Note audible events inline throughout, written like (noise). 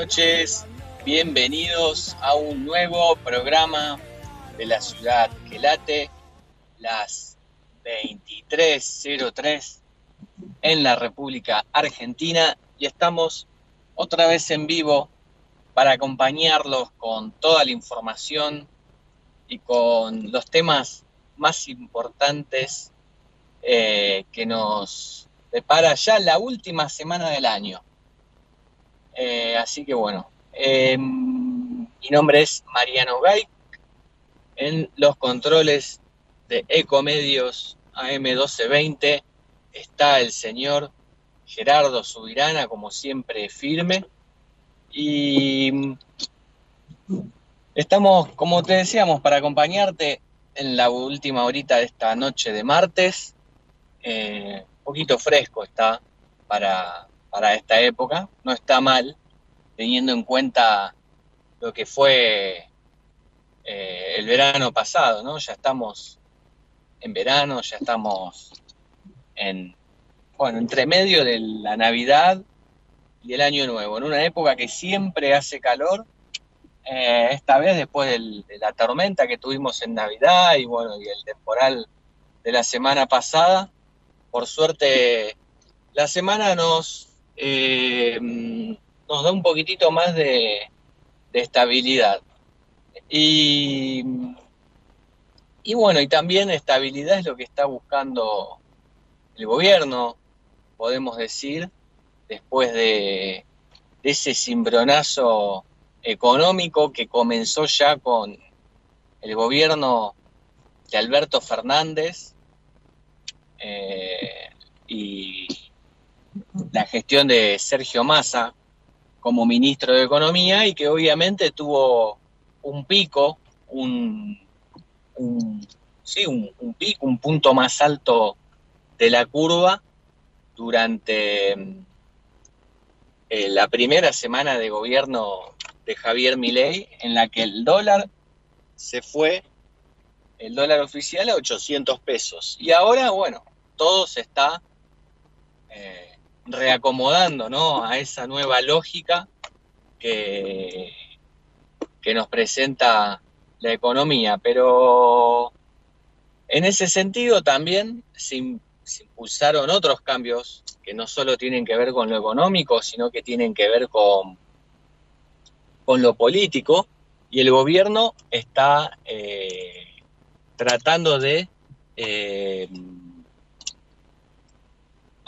noches, bienvenidos a un nuevo programa de la ciudad que late, las 23.03 en la República Argentina y estamos otra vez en vivo para acompañarlos con toda la información y con los temas más importantes eh, que nos depara ya la última semana del año. Eh, así que bueno, eh, mi nombre es Mariano Gay. En los controles de Ecomedios AM1220 está el señor Gerardo Subirana, como siempre firme. Y estamos, como te decíamos, para acompañarte en la última horita de esta noche de martes. Eh, un poquito fresco está para, para esta época, no está mal, teniendo en cuenta lo que fue eh, el verano pasado, ¿no? Ya estamos en verano, ya estamos en, bueno, entre medio de la Navidad y el Año Nuevo, en una época que siempre hace calor, eh, esta vez después de la tormenta que tuvimos en Navidad y bueno, y el temporal de la semana pasada, por suerte la semana nos, eh, nos da un poquitito más de, estabilidad. Y, bueno, y también estabilidad es lo que está buscando el gobierno, podemos decir, después de, de ese cimbronazo económico que comenzó ya con el gobierno de Alberto Fernández eh, y la gestión de Sergio Massa como ministro de Economía y que obviamente tuvo un pico, un, sí, un, pico, un punto más alto de la curva durante eh, la primera semana de gobierno de Javier Milei, en la que el dólar se fue, el dólar oficial a 800 pesos. Y ahora, bueno, todo se está eh, reacomodando, ¿no? A esa nueva lógica que, que nos presenta la economía. Pero en ese sentido también se, im- se impulsaron otros cambios que no solo tienen que ver con lo económico, sino que tienen que ver con, con lo político. Y el gobierno está eh, tratando de eh,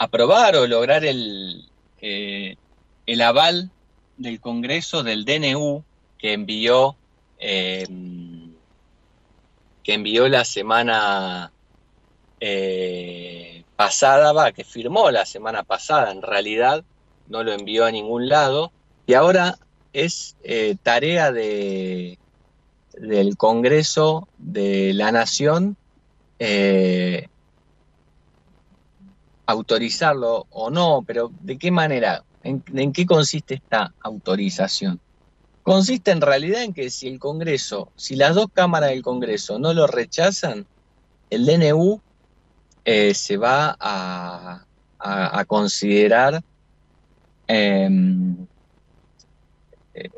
aprobar o lograr el, eh, el aval del Congreso del DNU que envió eh, que envió la semana eh, pasada, va, que firmó la semana pasada, en realidad no lo envió a ningún lado, y ahora es eh, tarea de, del Congreso de la Nación autorizarlo o no, pero ¿de qué manera? ¿En, qué consiste esta autorización? Consiste en realidad en que si el Congreso, si las dos cámaras del Congreso no lo rechazan, el DNU eh, se va a, considerar em, eh,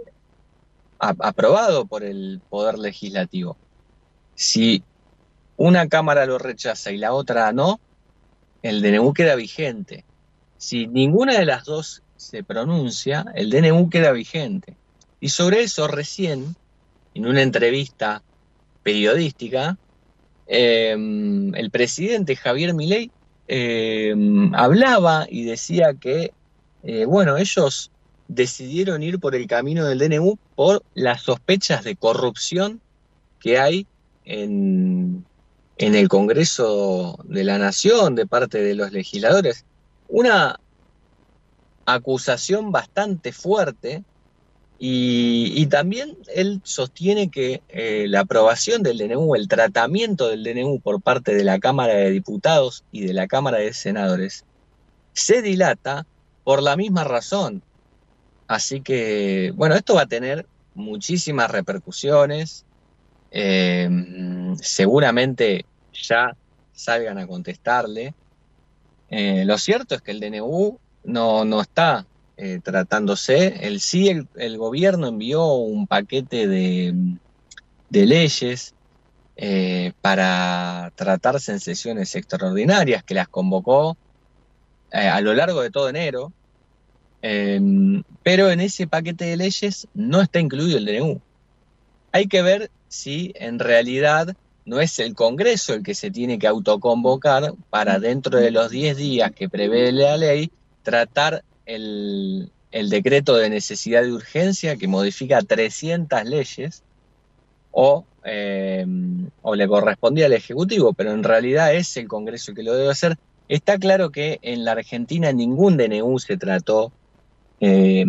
aprobado por el Poder Legislativo. Si una cámara lo rechaza y la otra no, el DNU queda vigente. Si ninguna de las dos se pronuncia, el DNU queda vigente. Y sobre eso recién, en una entrevista periodística, eh, el presidente Javier Milei eh, hablaba y decía que, eh, bueno, ellos decidieron ir por el camino del DNU por las sospechas de corrupción que hay en, en el Congreso de la Nación de parte de los legisladores una acusación bastante fuerte y, también él sostiene que eh, la aprobación del DNU, el tratamiento del DNU por parte de la Cámara de Diputados y de la Cámara de Senadores se dilata por la misma razón. Así que, bueno, esto va a tener muchísimas repercusiones. Eh, seguramente ya salgan a contestarle. Eh, lo cierto es que el DNU no, no está eh, tratándose. El sí, el, gobierno envió un paquete de, leyes eh, para tratarse en sesiones extraordinarias que las convocó a lo largo de todo enero. Pero en ese paquete de leyes no está incluido el DNU. Hay que ver si en realidad no es el Congreso el que se tiene que autoconvocar para dentro de los 10 días que prevé la ley tratar el, decreto de necesidad de urgencia que modifica 300 leyes o, eh, o le correspondía al Ejecutivo, pero en realidad es el Congreso el que lo debe hacer. Está claro que en la Argentina ningún DNU se trató eh,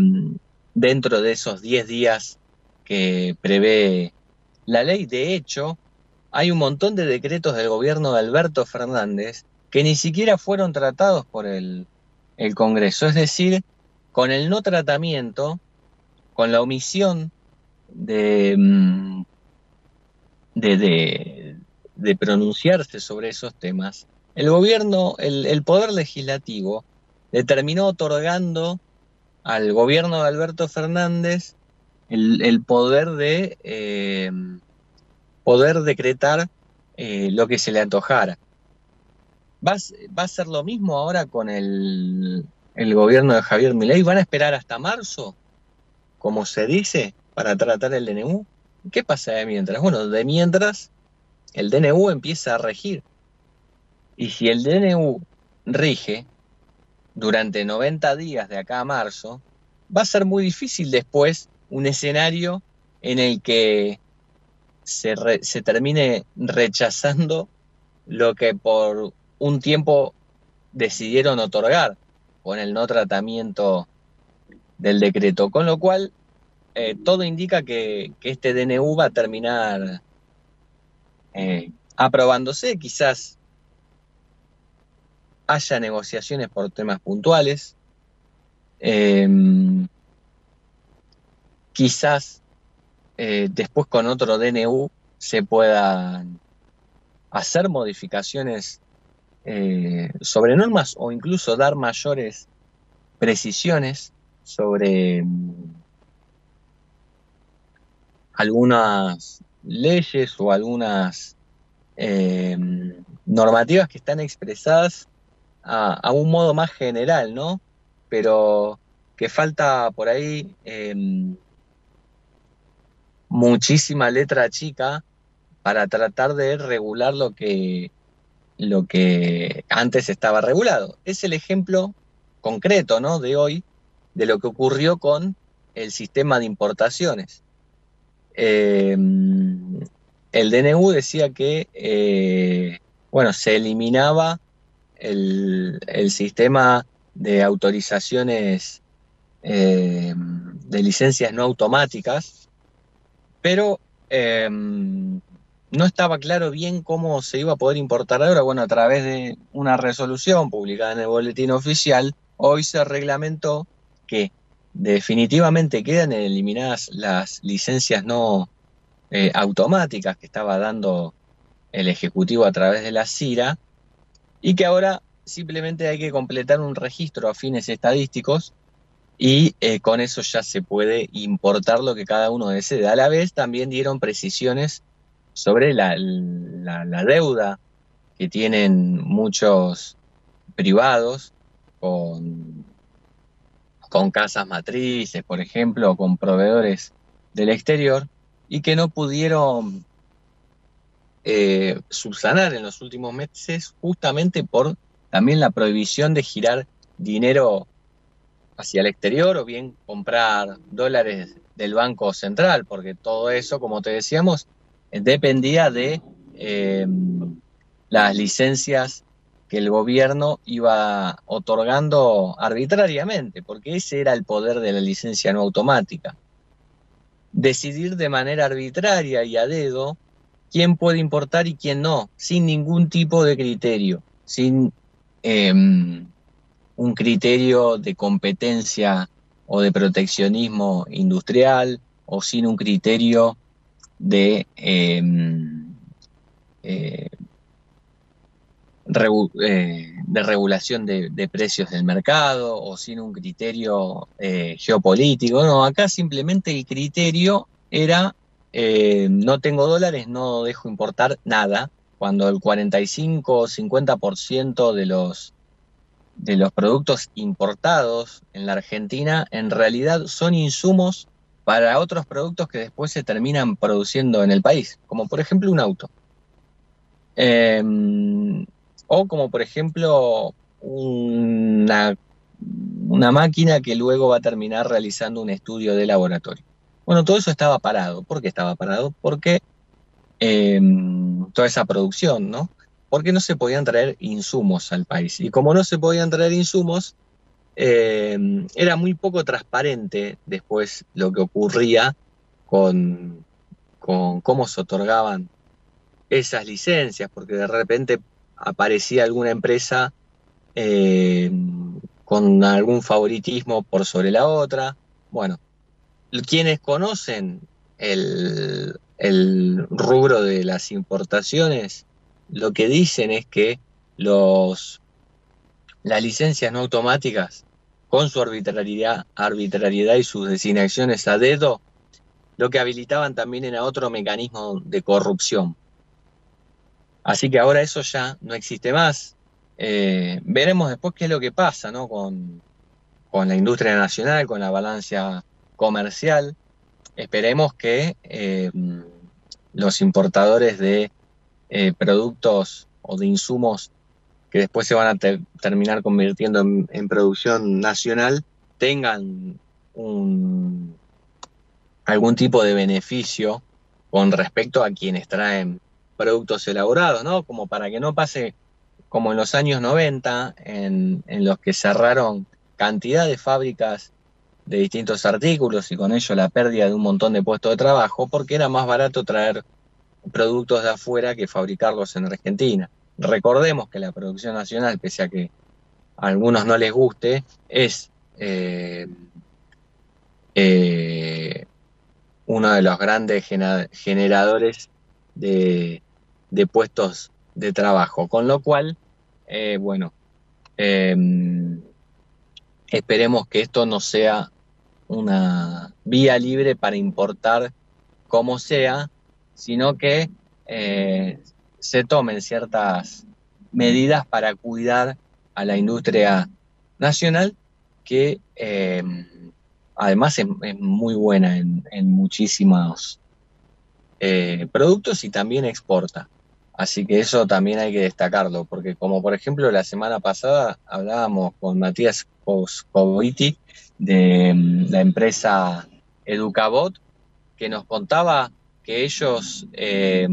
dentro de esos 10 días que prevé la ley. De hecho, hay un montón de decretos del gobierno de Alberto Fernández que ni siquiera fueron tratados por el, el Congreso. Es decir, con el no tratamiento, con la omisión de, mm, de, de, pronunciarse sobre esos temas, el gobierno, el, poder legislativo, determinó otorgando al gobierno de Alberto Fernández el, poder de eh, poder decretar eh, lo que se le antojara. ¿Va, a ser lo mismo ahora con el, gobierno de Javier Milei? ¿Van a esperar hasta marzo, como se dice, para tratar el DNU? ¿Qué pasa de mientras? Bueno, de mientras el DNU empieza a regir. Y si el DNU rige durante 90 días de acá a marzo, va a ser muy difícil después un escenario en el que se, se termine rechazando lo que por un tiempo decidieron otorgar con el no tratamiento del decreto, con lo cual eh, todo indica que, este DNU va a terminar eh, aprobándose, quizás haya negociaciones por temas puntuales, em, quizás eh, después con otro DNU se puedan hacer modificaciones eh, sobre normas o incluso dar mayores precisiones sobre mm, algunas leyes o algunas eh, normativas que están expresadas a, un modo más general, ¿no? Pero que falta por ahí em, muchísima letra chica para tratar de regular lo que lo que antes estaba regulado. Es el ejemplo concreto ¿no? de hoy de lo que ocurrió con el sistema de importaciones. Eh, el DNU decía que eh, bueno, se eliminaba el, sistema de autorizaciones eh, de licencias no automáticas, pero no estaba claro bien cómo se iba a poder importar ahora. Bueno, a través de una resolución publicada en el boletín oficial, hoy se reglamentó que definitivamente quedan eliminadas las licencias no eh, automáticas que estaba dando el Ejecutivo a través de la CIRA y que ahora simplemente hay que completar un registro a fines estadísticos y eh, con eso ya se puede importar lo que cada uno desee. A la vez también dieron precisiones sobre la, deuda que tienen muchos privados con, con casas matrices, por ejemplo, o con proveedores del exterior, y que no pudieron eh, subsanar en los últimos meses justamente por también la prohibición de girar dinero hacia el exterior o bien comprar dólares del Banco Central, porque todo eso, como te decíamos, dependía de eh, las licencias que el gobierno iba otorgando arbitrariamente, porque ese era el poder de la licencia no automática. Decidir de manera arbitraria y a dedo quién puede importar y quién no, sin ningún tipo de criterio, sin em, un criterio de competencia o de proteccionismo industrial o sin un criterio de em, eh, eh, de regulación de, precios del mercado o sin un criterio eh, geopolítico. No, acá simplemente el criterio era no tengo dólares, no dejo importar nada, cuando el 45 o 50% de los, de los productos importados en la Argentina en realidad son insumos para otros productos que después se terminan produciendo en el país, como por ejemplo un auto. Em, o como por ejemplo una, una máquina que luego va a terminar realizando un estudio de laboratorio. Bueno, todo eso estaba parado. ¿Por qué estaba parado? Porque em, toda esa producción, ¿no? Porque no se podían traer insumos al país. Y como no se podían traer insumos, em, era muy poco transparente después lo que ocurría con, con cómo se otorgaban esas licencias, porque de repente aparecía alguna empresa eh, con algún favoritismo por sobre la otra. Bueno, quienes conocen el, rubro de las importaciones, lo que dicen es que los, las licencias no automáticas, con su arbitrariedad, arbitrariedad y sus designaciones a dedo, lo que habilitaban también era otro mecanismo de corrupción. Así que ahora eso ya no existe más. Eh, veremos después qué es lo que pasa ¿no? con, la industria nacional, con la balanza comercial. Esperemos que eh, los importadores de eh, productos o de insumos que después se van a terminar convirtiendo en, producción nacional tengan algún tipo de beneficio con respecto a quienes traen productos elaborados, ¿no? Como para que no pase como en los años 90, en, los que cerraron cantidad de fábricas de distintos artículos y con ello la pérdida de un montón de puestos de trabajo, porque era más barato traer productos de afuera que fabricarlos en Argentina. Recordemos que la producción nacional, pese a que a algunos no les guste, es eh, eh, uno de los grandes generadores de, puestos de trabajo. Con lo cual, eh, bueno, em, esperemos que esto no sea una vía libre para importar como sea, sino que eh, se tomen ciertas medidas para cuidar a la industria nacional que em, además es, muy buena en, muchísimos eh, productos y también exporta. Así que eso también hay que destacarlo, porque como por ejemplo la semana pasada hablábamos con Matías Coviti de mm, la empresa Educabot, que nos contaba que ellos eh,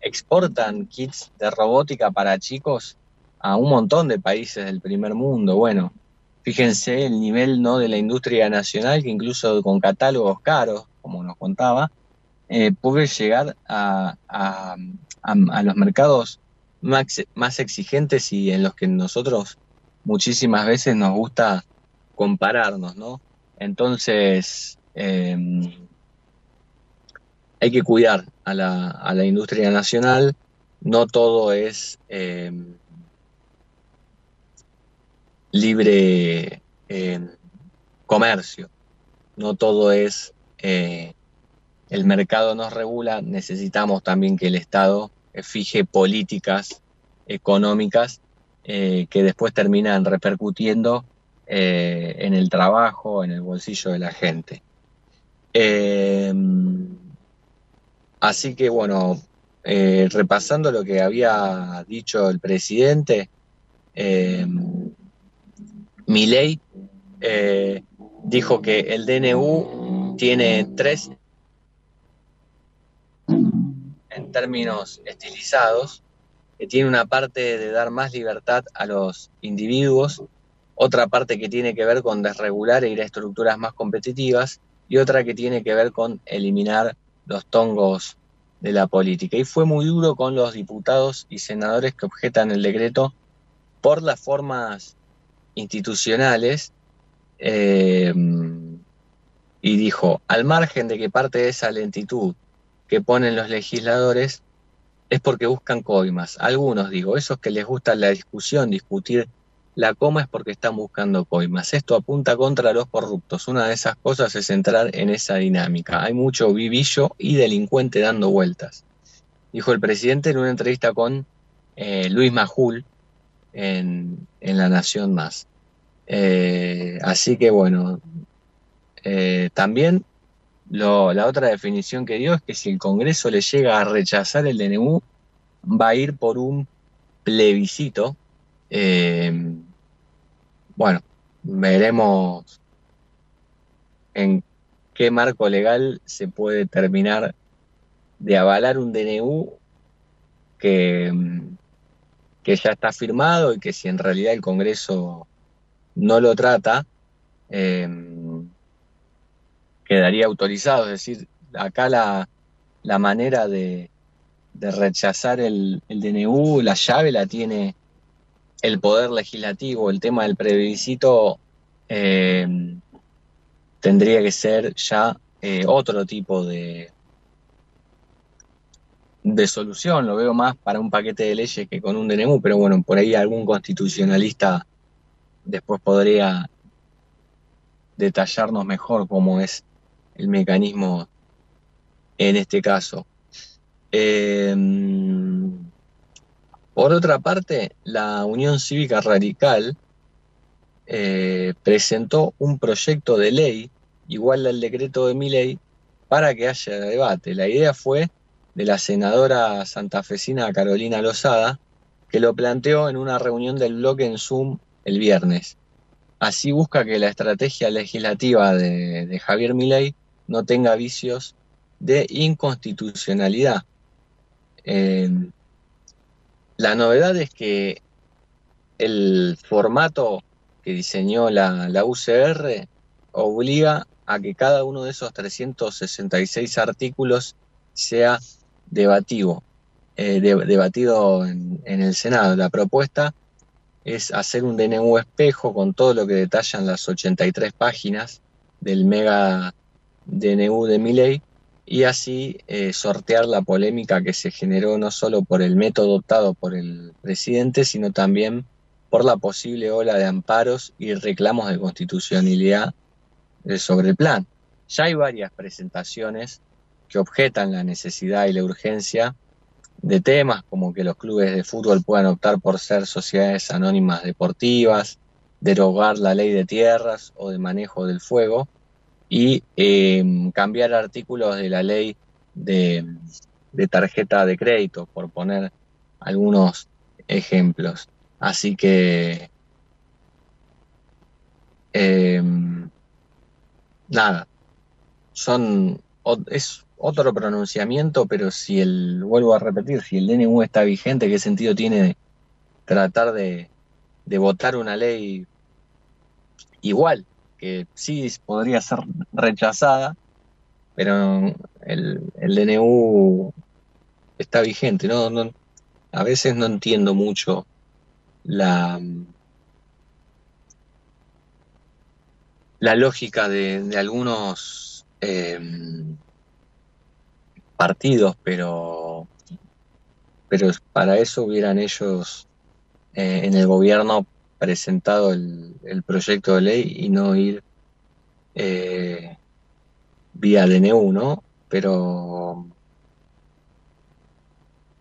exportan kits de robótica para chicos a un montón de países del primer mundo. Bueno, fíjense el nivel ¿no? de la industria nacional, que incluso con catálogos caros, como nos contaba, eh, puede llegar a, a, los mercados más, más, exigentes y en los que nosotros muchísimas veces nos gusta compararnos, ¿no? Entonces, em, hay que cuidar a la, a la, industria nacional, no todo es em, libre em, comercio, no todo es eh, el mercado nos regula, necesitamos también que el Estado eh, fije políticas económicas eh, que después terminan repercutiendo eh, en el trabajo, en el bolsillo de la gente. Así que bueno, repasando lo que había dicho el presidente, Milei dijo que el DNU tiene tres en términos estilizados, que tiene una parte de dar más libertad a los individuos, otra parte que tiene que ver con desregular e ir a estructuras más competitivas y otra que tiene que ver con eliminar los tongos de la política. Y fue muy duro con los diputados y senadores que objetan el decreto por las formas institucionales eh, y dijo, al margen de que parte de esa lentitud que ponen los legisladores es porque buscan coimas. Algunos, digo, esos que les gusta la discusión, discutir la coma es porque están buscando coimas. Esto apunta contra los corruptos. Una de esas cosas es entrar en esa dinámica. Hay mucho vivillo y delincuente dando vueltas. Dijo el presidente en una entrevista con eh, Luis Majul en, La Nación Más. Eh, así que bueno, eh, también la otra definición que dio es que si el Congreso le llega a rechazar el DNU, va a ir por un plebiscito bueno, veremos en qué marco legal se puede terminar de avalar un DNU que, que ya está firmado y que si en realidad el Congreso no lo trata, em, quedaría autorizado. Es decir, acá la, manera de, rechazar el, el, DNU, la llave la tiene el poder legislativo, el tema del plebiscito, eh, tendría que ser ya eh, otro tipo de, de solución. Lo veo más para un paquete de leyes que con un DNU, pero bueno, por ahí algún constitucionalista después podría detallarnos mejor cómo es el mecanismo en este caso. Eh, por otra parte, la Unión Cívica Radical eh, presentó un proyecto de ley igual al decreto de mi ley para que haya debate. La idea fue de la senadora santafesina Carolina Lozada, que lo planteó en una reunión del bloque en Zoom el viernes. Así busca que la estrategia legislativa de, Javier Milei no tenga vicios de inconstitucionalidad. Eh, la novedad es que el formato que diseñó la, UCR obliga a que cada uno de esos 366 artículos sea debativo, eh, debatido en, el Senado. La propuesta es hacer un DNU espejo con todo lo que detallan las 83 páginas del mega DNU de mi ley y así eh, sortear la polémica que se generó no solo por el método optado por el presidente, sino también por la posible ola de amparos y reclamos de constitucionalidad eh, sobre el plan. Ya hay varias presentaciones que objetan la necesidad y la urgencia de temas como que los clubes de fútbol puedan optar por ser sociedades anónimas deportivas, derogar la ley de tierras o de manejo del fuego, y em, cambiar artículos de la ley de, tarjeta de crédito, por poner algunos ejemplos. Así que, em, nada, son, es otro pronunciamiento, pero si el, vuelvo a repetir, si el DNU está vigente, ¿qué sentido tiene tratar de, de votar una ley igual? Que sí podría ser rechazada, pero el, DNU está vigente, ¿no? A veces no entiendo mucho la, la lógica de, algunos em, partidos, pero, pero para eso hubieran ellos eh, en el gobierno presentado el, proyecto de ley y no ir eh, vía DNU, ¿no? Pero,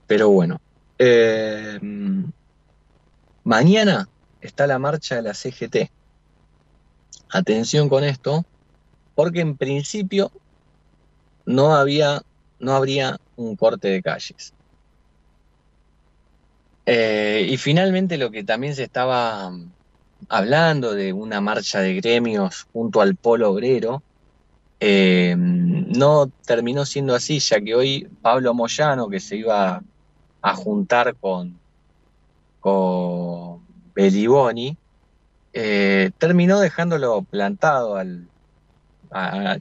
pero bueno. Eh, mañana está la marcha de la CGT. Atención con esto, porque en principio no había, no habría un corte de calles. Eh, y finalmente lo que también se estaba hablando de una marcha de gremios junto al polo obrero, eh, no terminó siendo así, ya que hoy Pablo Moyano, que se iba a juntar con, Marco Beliboni, eh, terminó dejándolo plantado al,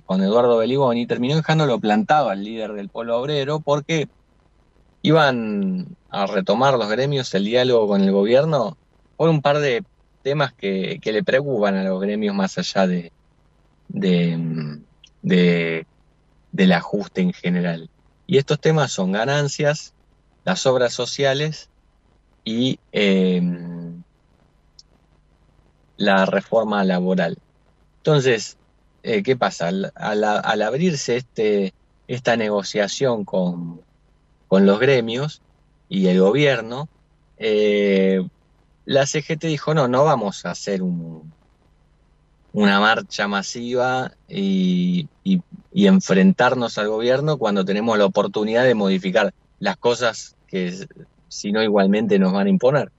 con Eduardo Beliboni, terminó dejándolo plantado al líder del Polo Obrero porque iban a retomar los gremios el diálogo con el gobierno por un par de temas que, le preocupan a los gremios más allá de, de, del ajuste en general. Y estos temas son ganancias, las obras sociales y em, la reforma laboral. Entonces, eh, ¿qué pasa? Al, abrirse este, esta negociación con, los gremios y el gobierno, eh, la CGT dijo, no, no vamos a hacer un, una marcha masiva y, enfrentarnos al gobierno cuando tenemos la oportunidad de modificar las cosas que si no igualmente nos van a imponer.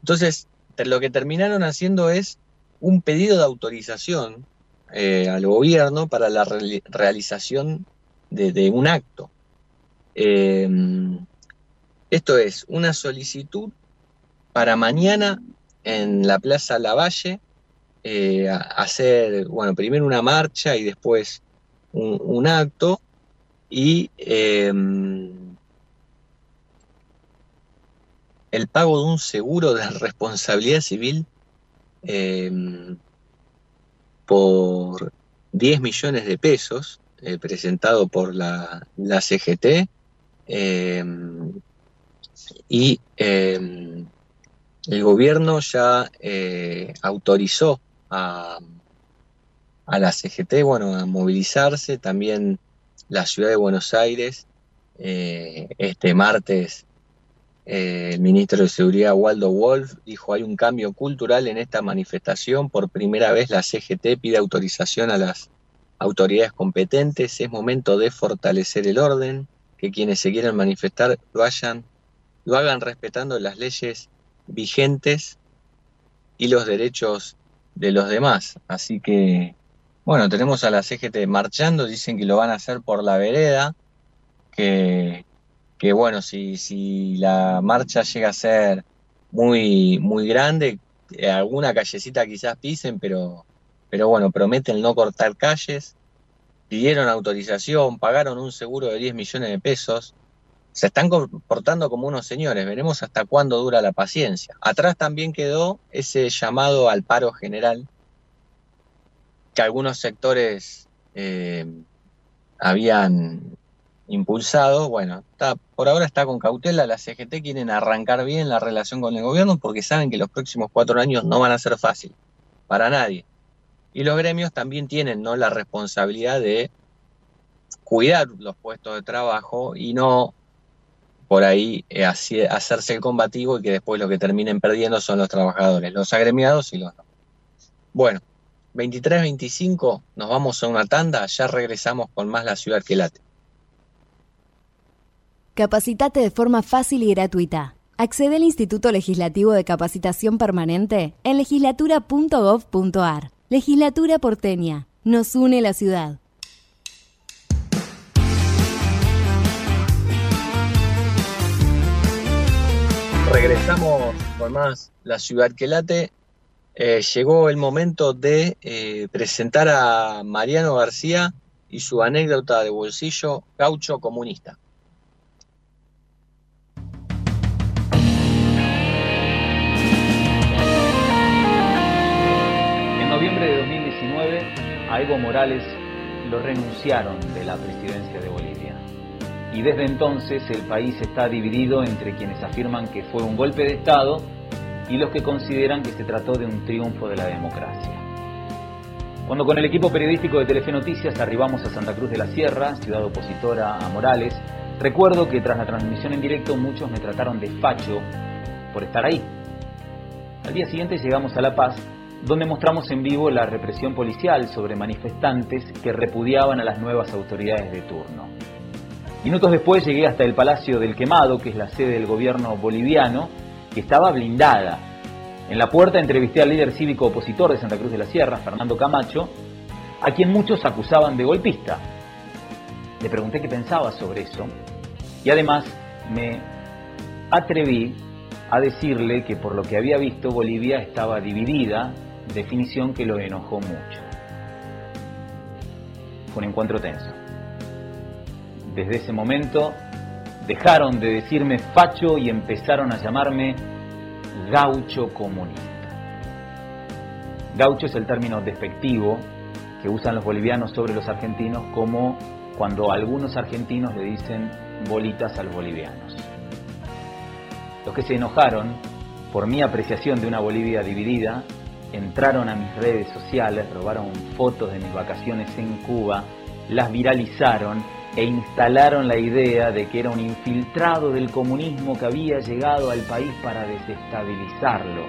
Entonces, lo que terminaron haciendo es un pedido de autorización eh, al gobierno para la realización de, un acto. Em, esto es una solicitud para mañana en la Plaza Lavalle eh, hacer, bueno, primero una marcha y después un, acto. Y em, el pago de un seguro de responsabilidad civil por 10 millones de pesos, eh, presentado por la, CGT, em, y em, el gobierno ya eh, autorizó a, a, la CGT, bueno, a movilizarse, también la ciudad de Buenos Aires, eh, este martes eh, el ministro de Seguridad Waldo Wolf dijo hay un cambio cultural en esta manifestación. Por primera vez la CGT pide autorización a las autoridades competentes. Es momento de fortalecer el orden, que quienes se quieran manifestar lo, hayan, lo hagan respetando las leyes vigentes y los derechos de los demás. Así que, bueno, tenemos a la CGT marchando, dicen que lo van a hacer por la vereda, que que bueno, si, si la marcha llega a ser muy, muy grande, alguna callecita quizás pisen, pero, pero bueno, prometen no cortar calles, pidieron autorización, pagaron un seguro de 10 millones de pesos, se están comportando como unos señores, veremos hasta cuándo dura la paciencia. Atrás también quedó ese llamado al paro general, que algunos sectores eh, habían impulsado, bueno, está, por ahora está con cautela, la CGT quieren arrancar bien la relación con el gobierno porque saben que los próximos cuatro años no van a ser fácil para nadie. Y los gremios también tienen ¿no? la responsabilidad de cuidar los puestos de trabajo y no por ahí eh, hacerse el combativo y que después lo que terminen perdiendo son los trabajadores, los agremiados y los no. Bueno, 23-25 nos vamos a una tanda, ya regresamos con más la ciudad que late. Capacitate de forma fácil y gratuita. Accede al Instituto Legislativo de Capacitación Permanente en legislatura.gov.ar. Legislatura porteña. Nos une la ciudad. Regresamos con más La Ciudad que Late. Eh, llegó el momento de eh, presentar a Mariano García y su anécdota de bolsillo gaucho comunista. Evo Morales lo renunciaron de la presidencia de Bolivia. Y desde entonces el país está dividido entre quienes afirman que fue un golpe de Estado y los que consideran que se trató de un triunfo de la democracia. Cuando con el equipo periodístico de Telefe Noticias arribamos a Santa Cruz de la Sierra, ciudad opositora a Morales, recuerdo que tras la transmisión en directo muchos me trataron de facho por estar ahí. Al día siguiente llegamos a La Paz donde mostramos en vivo la represión policial sobre manifestantes que repudiaban a las nuevas autoridades de turno. Minutos después llegué hasta el Palacio del Quemado, que es la sede del gobierno boliviano, que estaba blindada. En la puerta entrevisté al líder cívico opositor de Santa Cruz de la Sierra, Fernando Camacho, a quien muchos acusaban de golpista. Le pregunté qué pensaba sobre eso y además me atreví a decirle que por lo que había visto Bolivia estaba dividida, definición que lo enojó mucho. Fue un encuentro tenso. Desde ese momento dejaron de decirme facho y empezaron a llamarme gaucho comunista. Gaucho es el término despectivo que usan los bolivianos sobre los argentinos como cuando algunos argentinos le dicen bolitas a los bolivianos. Los que se enojaron por mi apreciación de una Bolivia dividida entraron a mis redes sociales, robaron fotos de mis vacaciones en Cuba, las viralizaron e instalaron la idea de que era un infiltrado del comunismo que había llegado al país para desestabilizarlo.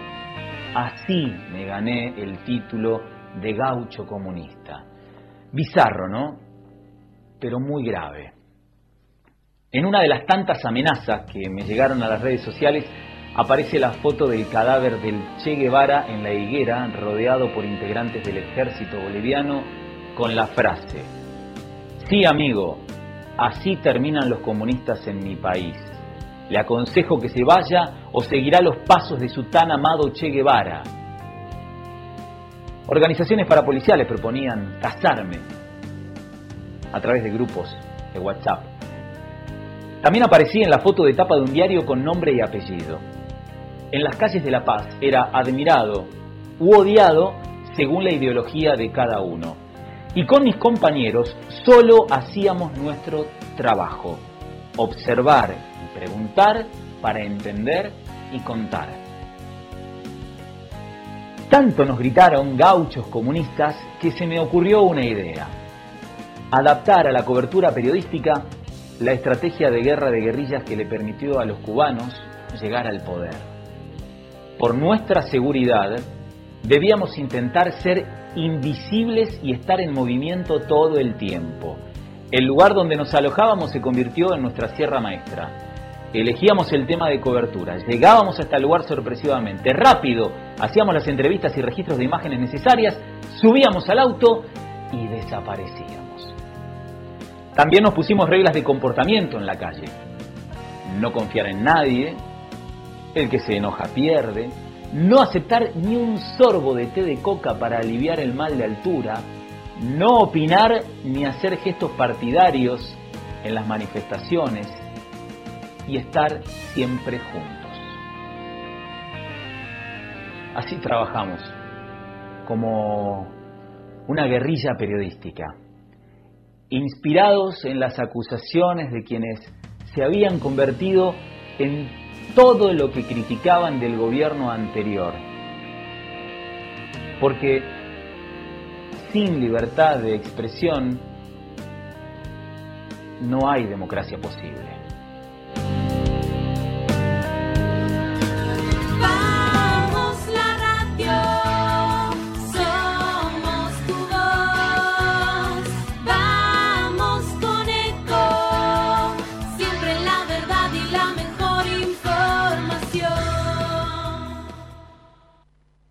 Así me gané el título de gaucho comunista. Bizarro, ¿no? Pero muy grave. En una de las tantas amenazas que me llegaron a las redes sociales aparece la foto del cadáver del Che Guevara en la higuera rodeado por integrantes del ejército boliviano con la frase, sí amigo, Así terminan los comunistas en mi país. Le aconsejo que se vaya o seguirá los pasos de su tan amado Che Guevara. Organizaciones parapoliciales proponían cazarme a través de grupos de WhatsApp. También aparecía en la foto de tapa de un diario con nombre y apellido. En las calles de La Paz era admirado u odiado según la ideología de cada uno. Y con mis compañeros solo hacíamos nuestro trabajo, observar y preguntar para entender y contar. Tanto nos gritaron gauchos comunistas que se me ocurrió una idea. Adaptar a la cobertura periodística la estrategia de guerra de guerrillas que le permitió a los cubanos llegar al poder. Por nuestra seguridad, debíamos intentar ser invisibles y estar en movimiento todo el tiempo. El lugar donde nos alojábamos se convirtió en nuestra sierra maestra. Elegíamos el tema de cobertura, llegábamos hasta el lugar sorpresivamente, rápido, hacíamos las entrevistas y registros de imágenes necesarias, subíamos al auto y desaparecíamos. También nos pusimos reglas de comportamiento en la calle. No confiar en nadie, el que se enoja pierde, no aceptar ni un sorbo de té de coca para aliviar el mal de altura, no opinar ni hacer gestos partidarios en las manifestaciones. Y estar siempre juntos. Así trabajamos, como una guerrilla periodística, inspirados en las acusaciones de quienes se habían convertido en todo lo que criticaban del gobierno anterior. Porque sin libertad de expresión no hay democracia posible.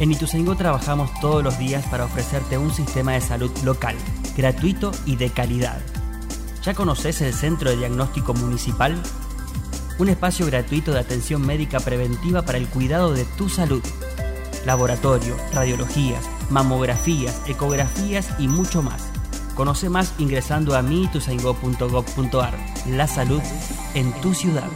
En Ituzaingó trabajamos todos los días para ofrecerte un sistema de salud local, gratuito y de calidad. ¿Ya conoces el Centro de Diagnóstico Municipal? Un espacio gratuito de atención médica preventiva para el cuidado de tu salud. Laboratorio, radiologías, mamografías, ecografías y mucho más. Conoce más ingresando a miituzaingó.gov.ar. La salud en tu ciudad.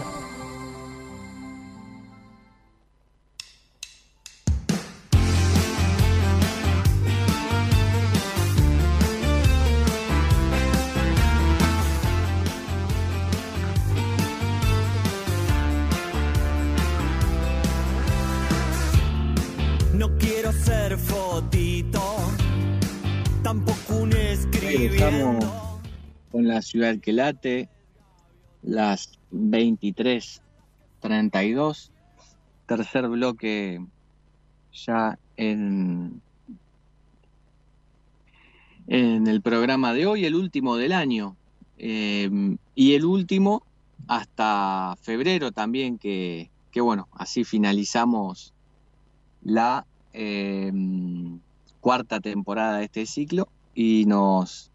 La ciudad que late, las 23.32, tercer bloque ya en, en el programa de hoy, el último del año, eh, y el último hasta febrero también, que, que bueno, así finalizamos la eh, cuarta temporada de este ciclo y nos,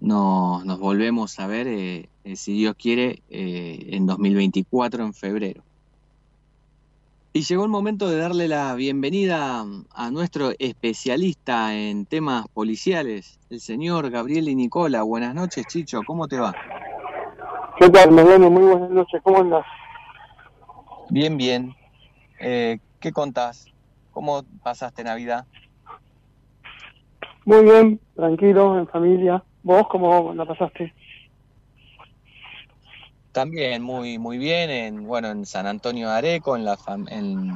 nos, nos volvemos a ver, eh, eh, si Dios quiere, eh, en 2024, en febrero. Y llegó el momento de darle la bienvenida a nuestro especialista en temas policiales, el señor Gabriel y Nicola. Buenas noches, Chicho, ¿cómo te va? ¿Qué tal, Mariano? Muy buenas noches, ¿cómo andas? Bien, bien. Eh, ¿Qué contás? ¿Cómo pasaste Navidad? Muy bien, tranquilo, en familia. ¿Vos cómo la pasaste? También muy muy bien en bueno en San Antonio de Areco, en la en,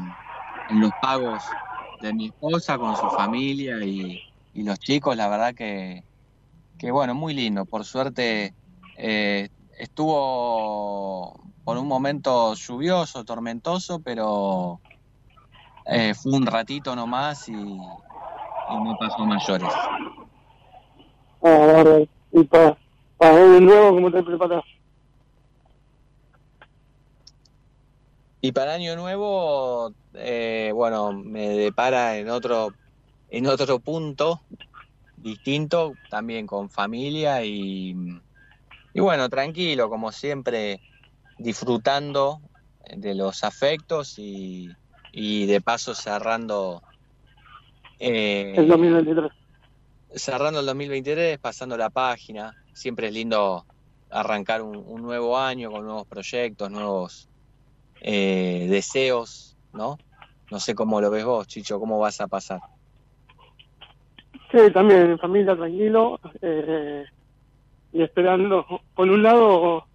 los pagos de mi esposa con su familia y, y los chicos, la verdad que, que bueno, muy lindo. Por suerte eh, estuvo por un momento lluvioso, tormentoso, pero eh, fue un ratito nomás y, y no pasó mayores. Ah. ¿Y para, para nuevo cómo te preparas? Y para Año Nuevo, eh, bueno, me depara en otro, en otro punto distinto, también con familia y, y bueno, tranquilo, como siempre, disfrutando de los afectos y, y de paso cerrando, eh, El 2023. Cerrando el 2023, pasando la página. Siempre es lindo arrancar un, nuevo año con nuevos proyectos, nuevos eh, deseos, ¿no? No sé cómo lo ves vos, Chicho, cómo vas a pasar. Sí, también en familia, tranquilo. eh, y esperando, por un lado,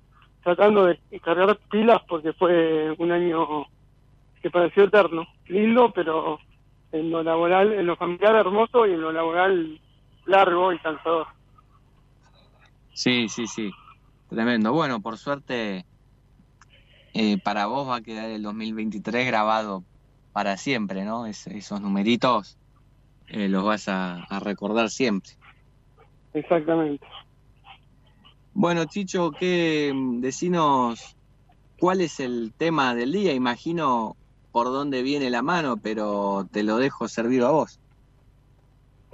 tratando de cargar pilas porque fue un año que pareció eterno. Lindo, pero en lo laboral, en lo familiar hermoso y en lo laboral largo y cansador. Sí, sí, sí, tremendo. Bueno, por suerte, eh, para vos va a quedar el 2023 grabado para siempre, ¿no? Es- esos numeritos eh, los vas a, a recordar siempre. Exactamente. Bueno, Chicho, ¿qué decinos cuál es el tema del día? Imagino por dónde viene la mano, pero te lo dejo servido a vos.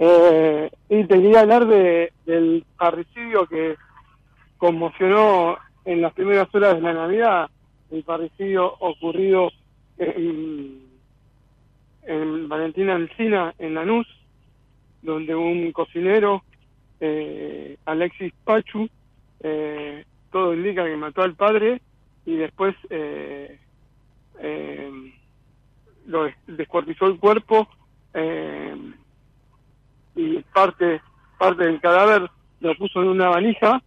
Eh, y te quería hablar de, del parricidio que conmocionó en las primeras horas de la Navidad, el parricidio ocurrido en, en Valentina Alcina, en Lanús, donde un cocinero, eh, Alexis Pachu, eh, todo indica que mató al padre y después eh, eh, lo des- descuartizó el cuerpo eh, y parte parte del cadáver lo puso en una valija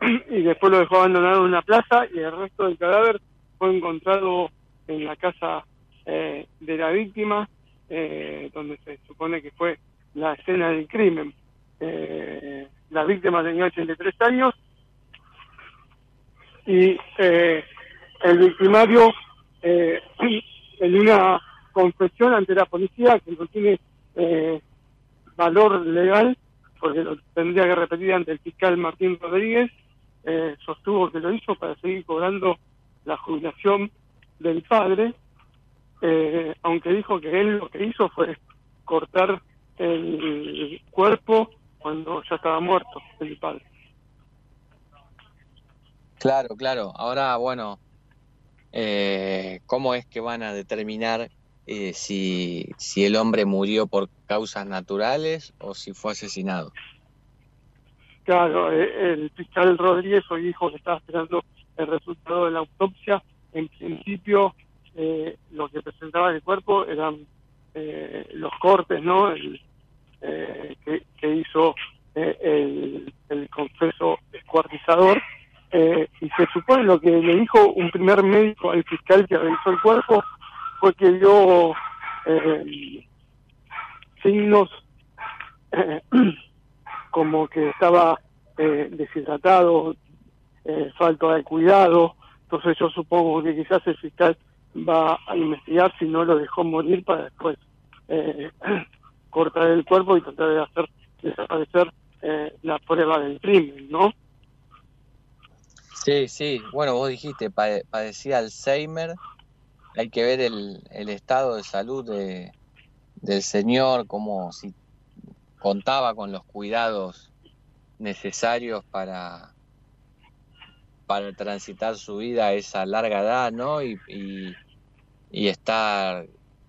(clears throat) y después lo dejó abandonado en una plaza y el resto del cadáver fue encontrado en la casa eh, de la víctima eh, donde se supone que fue la escena del crimen. Eh, la víctima tenía 83 años y eh, el victimario eh, (clears throat) en una confesión ante la policía que no tiene eh, valor legal, porque lo tendría que repetir ante el fiscal Martín Rodríguez, eh, sostuvo que lo hizo para seguir cobrando la jubilación del padre, eh, aunque dijo que él lo que hizo fue cortar el cuerpo cuando ya estaba muerto el padre. Claro, claro. Ahora, bueno, eh, ¿cómo es que van a determinar eh, si, el hombre murió por causas naturales o si fue asesinado? Claro, eh, el fiscal Rodríguez hoy dijo que estaba esperando el resultado de la autopsia. En principio, eh, lo que presentaba el cuerpo eran eh, los cortes, ¿no? El, eh, que, que hizo eh, el, el confeso descuartizador. Eh, y se supone lo que le dijo un primer médico al fiscal que revisó el cuerpo fue que vio eh, signos (clears throat) como que estaba eh, deshidratado, eh, falta de cuidado, entonces yo supongo que quizás el fiscal va a investigar si no lo dejó morir para después eh, (clears throat) cortar el cuerpo y tratar de hacer desaparecer eh, la prueba del crimen, ¿no? Sí, sí, bueno, vos dijiste, padecía Alzheimer, hay que ver el, estado de salud de, del señor, como si contaba con los cuidados necesarios para, para transitar su vida a esa larga edad, ¿no? Y, estar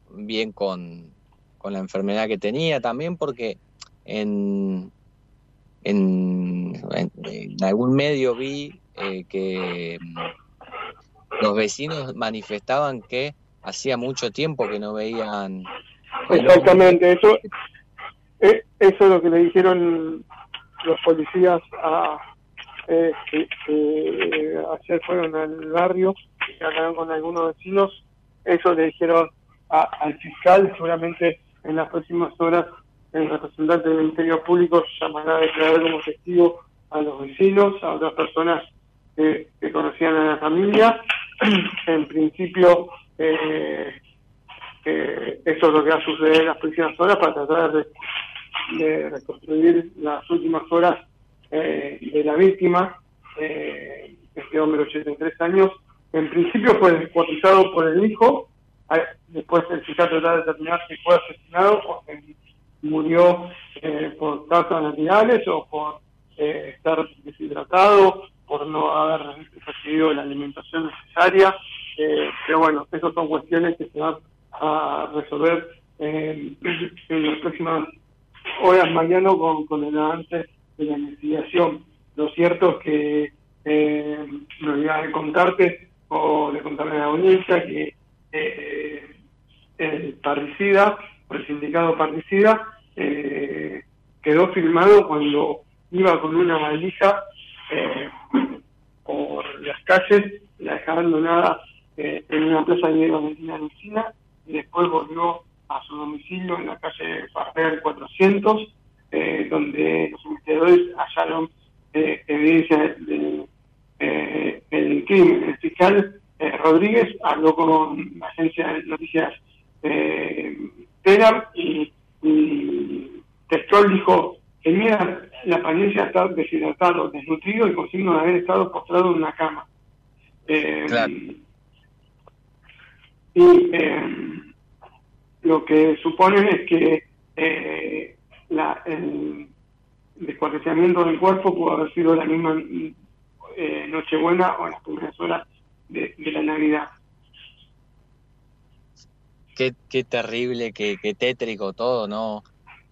bien con, con, la enfermedad que tenía, también porque en, en, en algún medio vi eh, que los vecinos manifestaban que hacía mucho tiempo que no veían. Exactamente, eso, eh, eso es lo que le dijeron los policías a, eh, que, ayer fueron al barrio y hablaron con algunos vecinos. Eso le dijeron al fiscal, seguramente en las próximas horas el representante del Ministerio Público llamará a declarar como testigo a los vecinos, a otras personas que, conocían a la familia. (clears throat) en principio, eh, eso es lo que va a suceder en las próximas horas para tratar de, reconstruir las últimas horas eh, de la víctima, eh, este hombre de 83 años. En principio fue descuartizado por el hijo, después el fiscal tratará de determinar si fue asesinado o murió eh, por causas naturales o por estar deshidratado por no haber recibido la alimentación necesaria. Eh, pero bueno, esas son cuestiones que se van a resolver en (clears throat) las próximas horas mañana con, con el avance de la investigación. Lo cierto es que eh, me olvidaba de contarte o de contarle a la audiencia que eh, el parricida, el sindicato parricida, eh, quedó filmado cuando iba con una valija eh, por las calles, la dejó abandonada eh, en una plaza de Valentina Lucina y después volvió a su domicilio en la calle Farrer 400, eh, donde los investigadores hallaron evidencia del de, crimen. El fiscal Rodríguez habló con la agencia de noticias eh, y, y Textual dijo, tenía la apariencia de estar deshidratado, desnutrido y con signo de haber estado postrado en una cama. Eh, y eh, lo que suponen es que eh, la, el descuartizamiento del cuerpo pudo haber sido la misma eh, Nochebuena o las primeras horas de, la Navidad. Qué, qué terrible, qué, qué tétrico todo, ¿no?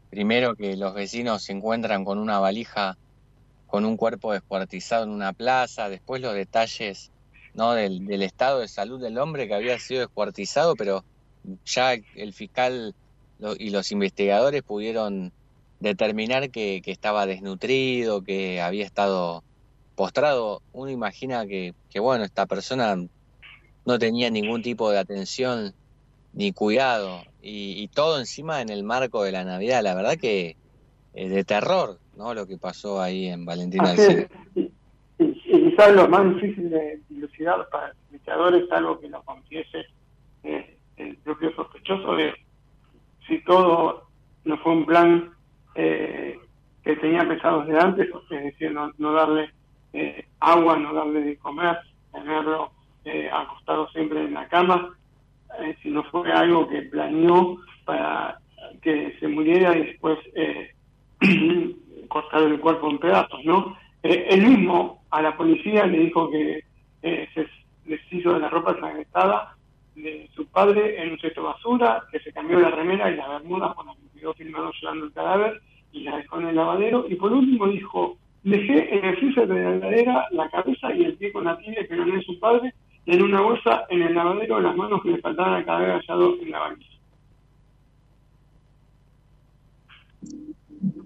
Primero que los vecinos se encuentran con una valija con un cuerpo descuartizado en una plaza, después los detalles ¿no? del, estado de salud del hombre que había sido descuartizado, pero ya el fiscal y los investigadores pudieron determinar que, estaba desnutrido, que había estado postrado. Uno imagina que, que, bueno, esta persona no tenía ningún tipo de atención ni cuidado y, todo encima en el marco de la Navidad. La verdad que es de terror, ¿no? Lo que pasó ahí en Valentina del Y, quizás lo más difícil de dilucidar para el investigador es algo que lo confiese eh, el propio sospechoso de si todo no fue un plan eh, que tenía pensado desde antes, es decir, no, darle eh, agua, no darle de comer, tenerlo acostado siempre en la cama, eh, si no fue algo que planeó para que se muriera y después eh, (clears throat) cortar el cuerpo en pedazos, ¿no? Eh, él mismo a la policía le dijo que eh, se deshizo de la ropa ensangrentada de su padre en un cesto basura, que se cambió la remera y la bermuda cuando quedó filmado llorando el cadáver y la dejó en el lavadero. Y por último dijo, dejé en el freezer de la heladera la cabeza y el pie con la tibia que no es su padre en una bolsa en el lavadero las manos que le faltaban a cada vez hallado en la banquilla.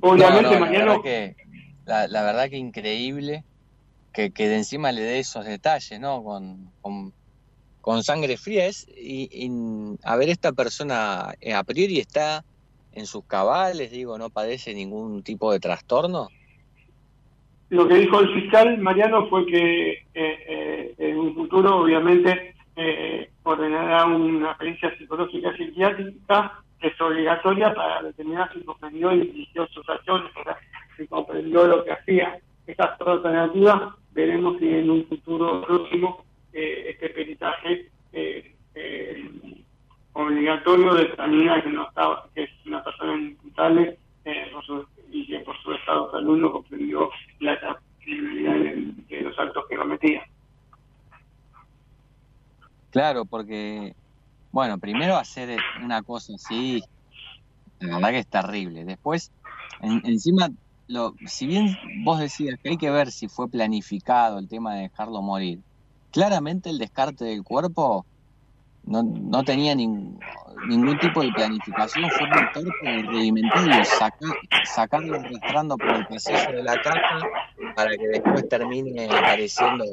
Obviamente mañana... La verdad, que, la, verdad que increíble que, que de encima le dé esos detalles, ¿no? Con, con, sangre fría es, y, a ver, esta persona eh, a priori está en sus cabales, digo, no padece ningún tipo de trastorno? Lo que dijo el fiscal Mariano fue que eh, eh, un futuro, obviamente, eh, ordenará una pericia psicológica psiquiátrica que es obligatoria para determinar si comprendió y dirigió sus acciones, si comprendió lo que hacía. Estas alternativas, veremos si en un futuro próximo este peritaje obligatorio determina que no estaba, que es una persona imputable eh, y que por su estado de salud no comprendió la de, los actos que cometía. Claro, porque, bueno, primero hacer una cosa así, la verdad que es terrible. Después, encima, lo, si bien vos decías que hay que ver si fue planificado el tema de dejarlo morir, claramente el descarte del cuerpo no, no tenía ningún tipo de planificación, fue muy torpe rudimentario, sacar, sacarlo arrastrando por el proceso de la casa para que después termine apareciendo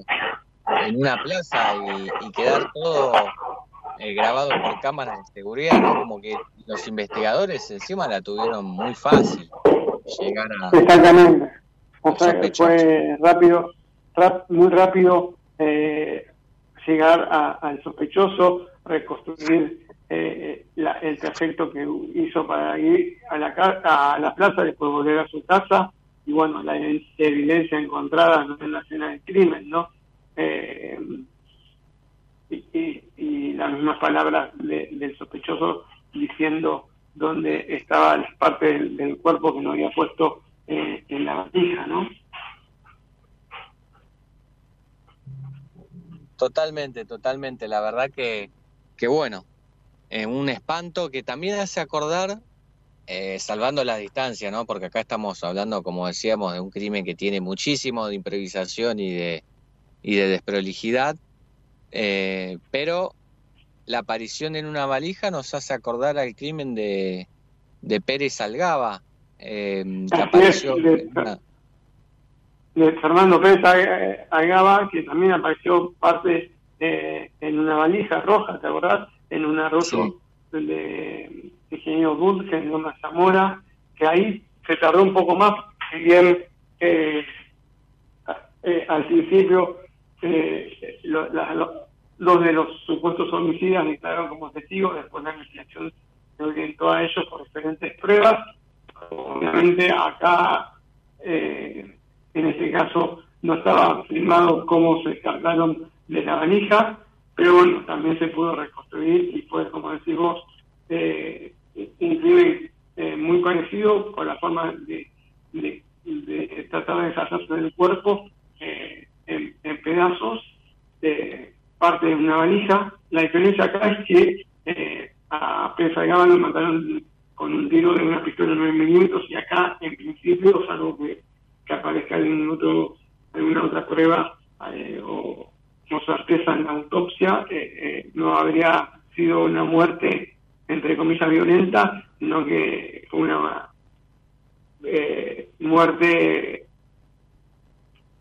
en una plaza y, quedar todo eh, grabado por cámaras de seguridad, como que los investigadores encima la tuvieron muy fácil llegar a... Exactamente, o sea que fue rápido, muy rápido eh, llegar al sospechoso, reconstruir eh, el trayecto que hizo para ir a la, a la plaza, después volver a su casa, y bueno, la evidencia encontrada en la escena del crimen, ¿no? Eh, y, las mismas palabras del sospechoso diciendo dónde estaba la parte del, cuerpo que no había puesto eh, en la batija, ¿no? Totalmente, totalmente. La verdad que que bueno, eh, un espanto que también hace acordar, eh, salvando la distancia, ¿no? Porque acá estamos hablando, como decíamos, de un crimen que tiene muchísimo de improvisación y de, y de desprolijidad, eh, pero la aparición en una valija nos hace acordar al crimen de, de Pérez Algaba, que apareció... De, de, Fernando Pérez Algaba, que también apareció parte eh, en una valija roja, ¿te acordás? En una ruta de ingeniero Dulce, en una Zamora, que ahí se tardó un poco más, si bien eh, eh, al principio los de los supuestos homicidas declararon como testigos, después la investigación se orientó a ellos por diferentes pruebas. Obviamente acá, en este caso, no estaba firmado cómo se descartaron de la valija, pero bueno, también se pudo reconstruir y fue, como decís vos, eh, un crimen eh, muy parecido por la forma de, de, tratar de deshacerse del cuerpo eh, en, pedazos, parte de una valija. La diferencia acá es que a Pérez Gaba lo mataron con un tiro de una pistola de 9 milímetros y acá, en principio, salvo que, que aparezca en otro, alguna otra prueba o con certeza en la autopsia, eh, eh, no habría sido una muerte, entre comillas, violenta, sino que fue una eh, muerte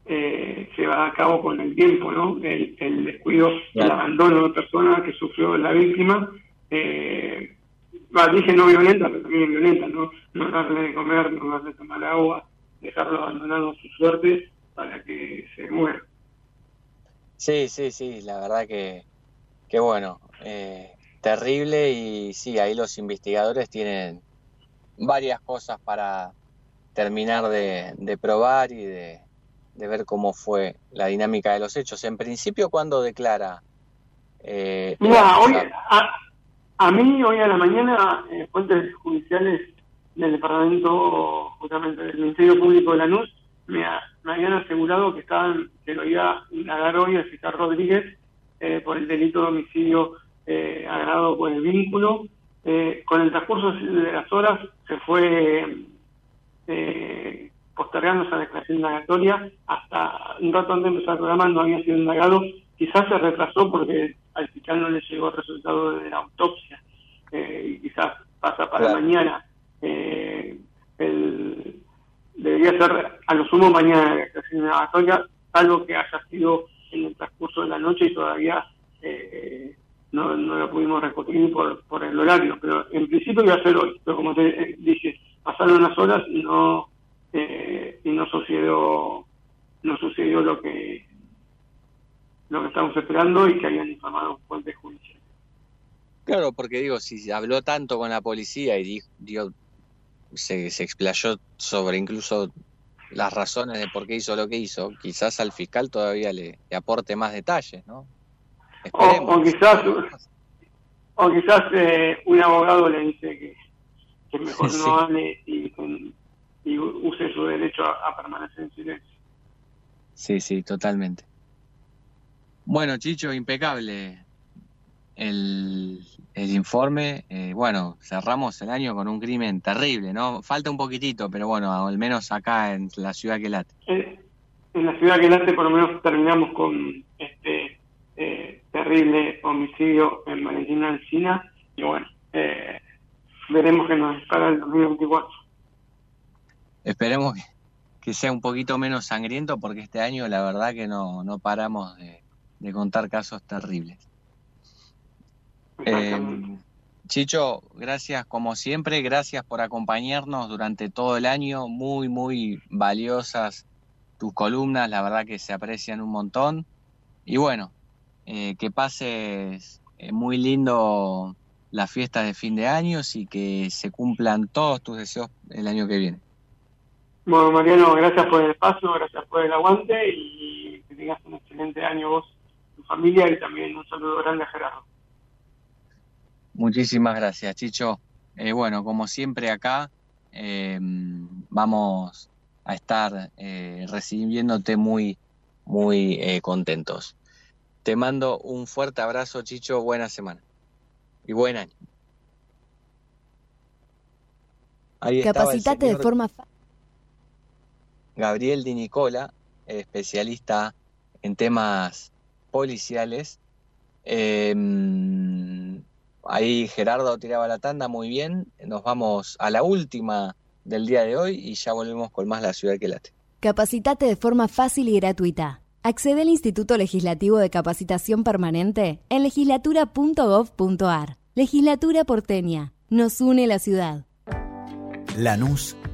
eh, llevada a cabo con el tiempo, ¿no? El, descuido, el abandono de persona que sufrió la víctima. Eh, dije no violenta, pero también violenta, ¿no? No darle de comer, no darle de tomar agua, dejarlo abandonado a su suerte para que se muera. Sí, sí, sí, la verdad que, que bueno, eh, terrible y sí, ahí los investigadores tienen varias cosas para terminar de, probar y de, ver cómo fue la dinámica de los hechos. En principio, ¿cuándo declara? Eh, Mira, hoy, a, mí hoy a la mañana, eh, fuentes judiciales del Departamento, justamente del Ministerio Público de Lanús, me, me habían asegurado que estaban que lo iba a indagar hoy el fiscal Rodríguez eh, por el delito de homicidio eh, agravado por el vínculo. Eh, con el transcurso de las horas se fue eh, postergando esa declaración indagatoria. Hasta un rato antes de empezar el programa no había sido indagado. Quizás se retrasó porque al fiscal no le llegó el resultado de la autopsia. Y quizás pasa para mañana. el debería ser a lo sumo mañana la declaración indagatoria, algo que haya sido en el transcurso de la noche y todavía eh, no, no lo pudimos reconstruir por, por el horario, pero en principio iba a ser hoy, pero como te eh, dije, pasaron unas horas y no eh, y no sucedió no sucedió lo que lo que estábamos esperando y que habían informado fuentes judiciales. Claro, porque digo, si habló tanto con la policía y dijo, se, se explayó sobre incluso las razones de por qué hizo lo que hizo, quizás al fiscal todavía le, aporte más detalles, ¿no? O, quizás, o quizás eh, un abogado le dice que, que mejor (laughs) no hable y, y, use su derecho a, permanecer en silencio. Sí, sí, totalmente. Bueno, Chicho, impecable el, el informe. Eh, bueno, cerramos el año con un crimen terrible, ¿no? Falta un poquitito, pero bueno, al menos acá en la ciudad que late. Eh, en la ciudad que late por lo menos terminamos con este eh, terrible homicidio en Valentina Alcina y bueno, veremos qué nos espera el 2024. Esperemos que, sea un poquito menos sangriento porque este año la verdad que no, no paramos de contar casos terribles. Eh, Chicho, gracias como siempre, gracias por acompañarnos durante todo el año, muy, muy valiosas tus columnas, la verdad que se aprecian un montón. Y bueno, eh, que pases eh, muy lindo las fiestas de fin de año y que se cumplan todos tus deseos el año que viene. Bueno, Mariano, gracias por el espacio, gracias por el aguante y que tengas un excelente año vos, tu familia y también un saludo grande a Gerardo. Muchísimas gracias, Chicho. Eh, bueno, como siempre acá eh, vamos a estar eh, recibiéndote muy, muy contentos. Te mando un fuerte abrazo, Chicho. Buena semana y buen año. Capacitate de forma Gabriel Di Nicola, especialista en temas policiales. Eh, Ahí Gerardo tiraba la tanda muy bien. Nos vamos a la última del día de hoy y ya volvemos con más La Ciudad que Late. Capacitate de forma fácil y gratuita. Accede al Instituto Legislativo de Capacitación Permanente en legislatura.gov.ar. Legislatura porteña. Nos une la ciudad. Lanús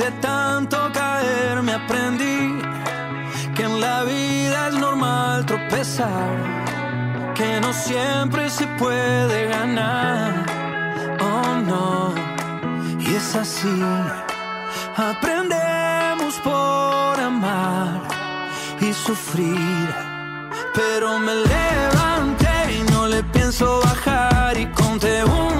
De tanto caer me aprendí que en la vida es normal tropezar, que no siempre se puede ganar. Oh no, y es así. Aprendemos por amar y sufrir, pero me levanté y no le pienso bajar y conté un,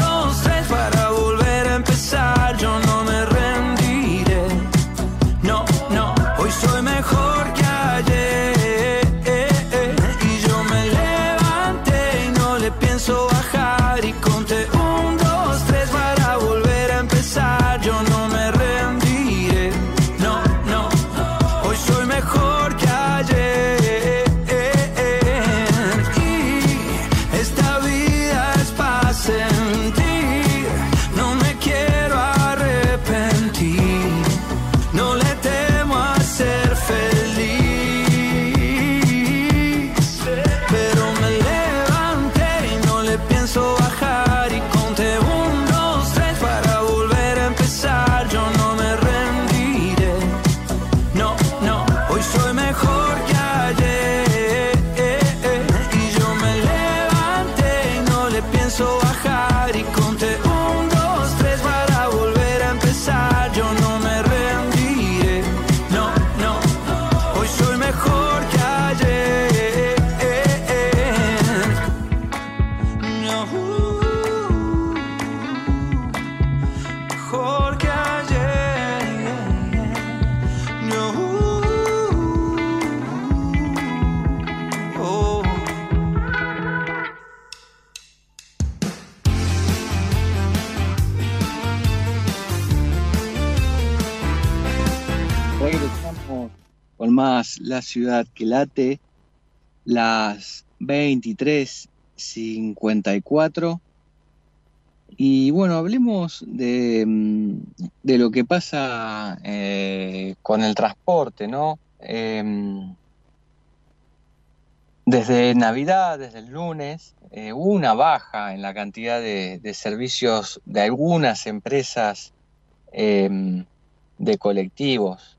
La Ciudad que Late, las 23.54. Y bueno, hablemos de, mm, de lo que pasa eh, con el transporte, ¿no? Em, desde Navidad, desde el lunes, eh, hubo una baja en la cantidad de, servicios de algunas empresas em, de colectivos.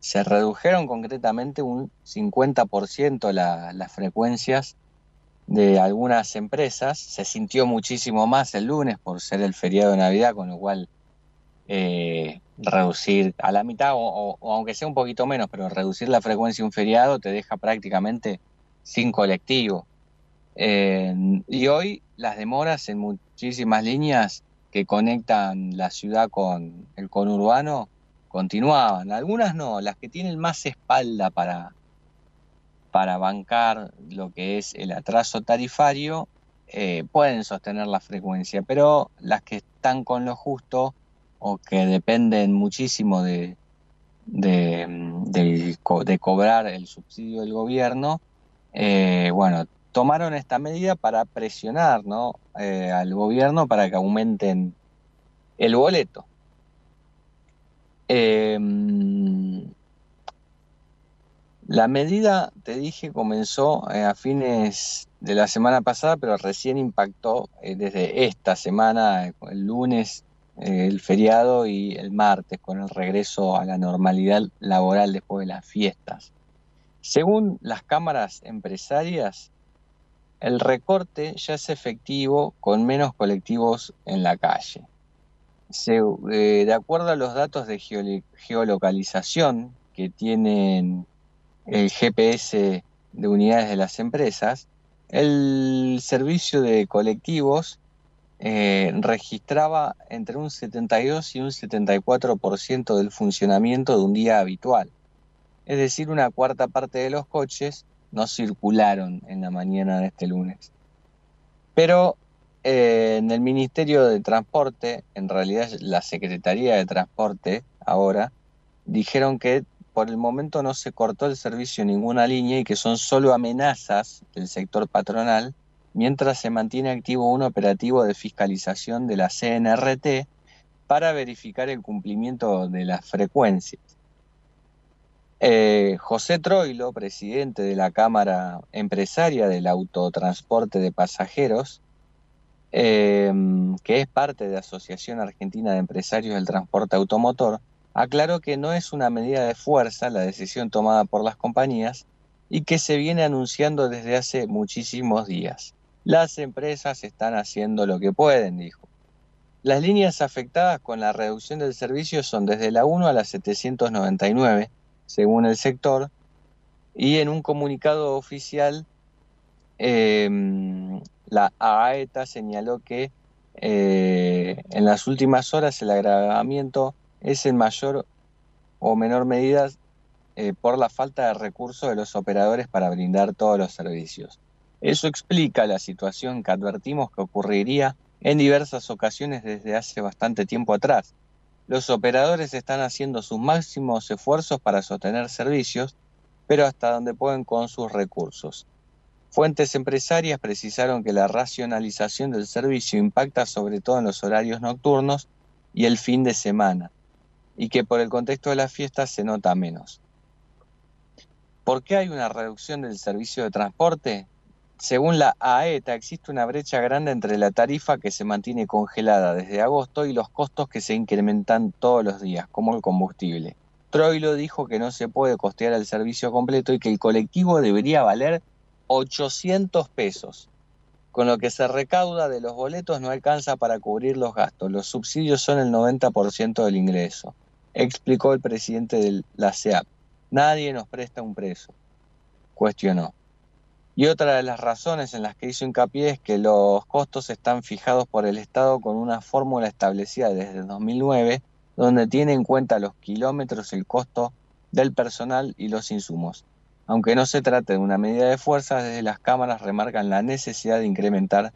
Se redujeron concretamente un 50% la- las frecuencias de algunas empresas. Se sintió muchísimo más el lunes por ser el feriado de Navidad, con lo cual eh, reducir a la mitad, o aunque sea un poquito menos, pero reducir la frecuencia de un feriado te deja prácticamente sin colectivo. Eh, y hoy las demoras en muchísimas líneas que conectan la ciudad con el conurbano continuaban. Algunas no, las que tienen más espalda para, para bancar lo que es el atraso tarifario eh, pueden sostener la frecuencia, pero las que están con lo justo o que dependen muchísimo de, de, mm, cobrar el subsidio del gobierno, eh, bueno, tomaron esta medida para presionar ¿no? eh, al gobierno para que aumenten el boleto. Eh, la medida, te dije, comenzó eh, a fines de la semana pasada, pero recién impactó eh, desde esta semana, eh, el lunes, el feriado y el martes, con el regreso a la normalidad laboral después de las fiestas. Según las cámaras empresarias, el recorte ya es efectivo con menos colectivos en la calle. Eh, de acuerdo a los datos de geolocalización que tienen el GPS de unidades de las empresas, el servicio de colectivos eh, registraba entre un 72 y un 74% del funcionamiento de un día habitual. Es decir, una cuarta parte de los coches no circularon en la mañana de este lunes. Pero eh, en el Ministerio de Transporte, en realidad la Secretaría de Transporte ahora, dijeron que por el momento no se cortó el servicio en ninguna línea y que son solo amenazas del sector patronal, mientras se mantiene activo un operativo de fiscalización de la CNRT para verificar el cumplimiento de las frecuencias. Eh, José Troilo, presidente de la Cámara Empresaria del Autotransporte de Pasajeros, eh, que es parte de la Asociación Argentina de Empresarios del Transporte Automotor, aclaró que no es una medida de fuerza la decisión tomada por las compañías y que se viene anunciando desde hace muchísimos días. Las empresas están haciendo lo que pueden, dijo. Las líneas afectadas con la reducción del servicio son desde la 1 a la 799, según el sector, y en un comunicado oficial eh, la AETA señaló que eh, en las últimas horas el agravamiento es en mayor o menor medida eh, por la falta de recursos de los operadores para brindar todos los servicios. Eso explica la situación que advertimos que ocurriría en diversas ocasiones desde hace bastante tiempo atrás. Los operadores están haciendo sus máximos esfuerzos para sostener servicios, pero hasta donde pueden con sus recursos. Fuentes empresarias precisaron que la racionalización del servicio impacta sobre todo en los horarios nocturnos y el fin de semana, y que por el contexto de las fiestas se nota menos. ¿Por qué hay una reducción del servicio de transporte? Según la AETA, existe una brecha grande entre la tarifa que se mantiene congelada desde agosto y los costos que se incrementan todos los días, como el combustible. Troilo dijo que no se puede costear el servicio completo y que el colectivo debería valer 800 pesos. Con lo que se recauda de los boletos no alcanza para cubrir los gastos. Los subsidios son el 90% del ingreso, explicó el presidente de la CEAP. Nadie nos presta un preso, cuestionó. Y otra de las razones en las que hizo hincapié es que los costos están fijados por el Estado con una fórmula establecida desde 2009, donde tiene en cuenta los kilómetros, el costo del personal y los insumos. Aunque no se trate de una medida de fuerza, desde las cámaras remarcan la necesidad de incrementar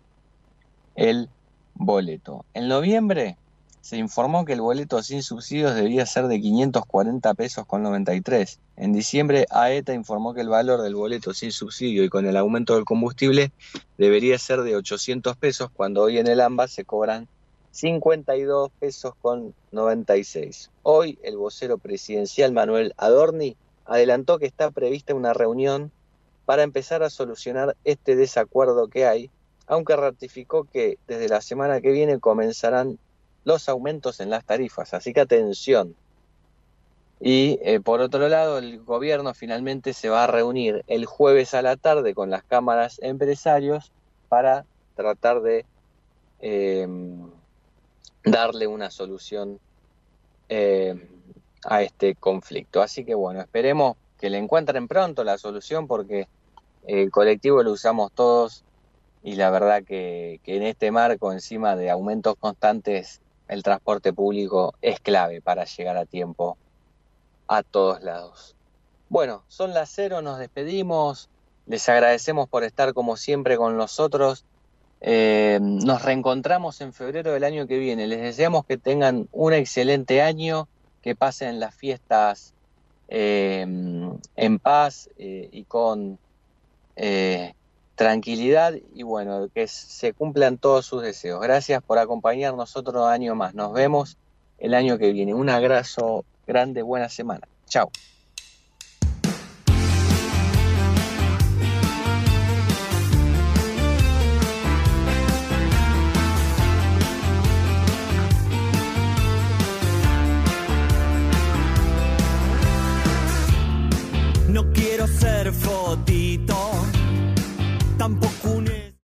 el boleto. En noviembre se informó que el boleto sin subsidios debía ser de 540 pesos con 93. En diciembre, AETA informó que el valor del boleto sin subsidio y con el aumento del combustible debería ser de 800 pesos, cuando hoy en el AMBA se cobran 52 pesos con 96. Hoy el vocero presidencial Manuel Adorni adelantó que está prevista una reunión para empezar a solucionar este desacuerdo que hay, aunque ratificó que desde la semana que viene comenzarán los aumentos en las tarifas, así que atención. Y eh, por otro lado, el gobierno finalmente se va a reunir el jueves a la tarde con las cámaras empresarios para tratar de eh, darle una solución eh, a este conflicto. Así que bueno, esperemos que le encuentren pronto la solución porque el colectivo lo usamos todos y la verdad que, en este marco, encima de aumentos constantes el transporte público es clave para llegar a tiempo a todos lados. Bueno, son las cero, nos despedimos, les agradecemos por estar como siempre con nosotros. Eh, nos reencontramos en febrero del año que viene. Les deseamos que tengan un excelente año, que pasen las fiestas eh, en paz eh, y con tranquilidad y bueno, que se cumplan todos sus deseos. Gracias por acompañarnos otro año más. Nos vemos el año que viene. Un abrazo grande, buena semana. Chao. Tampoco un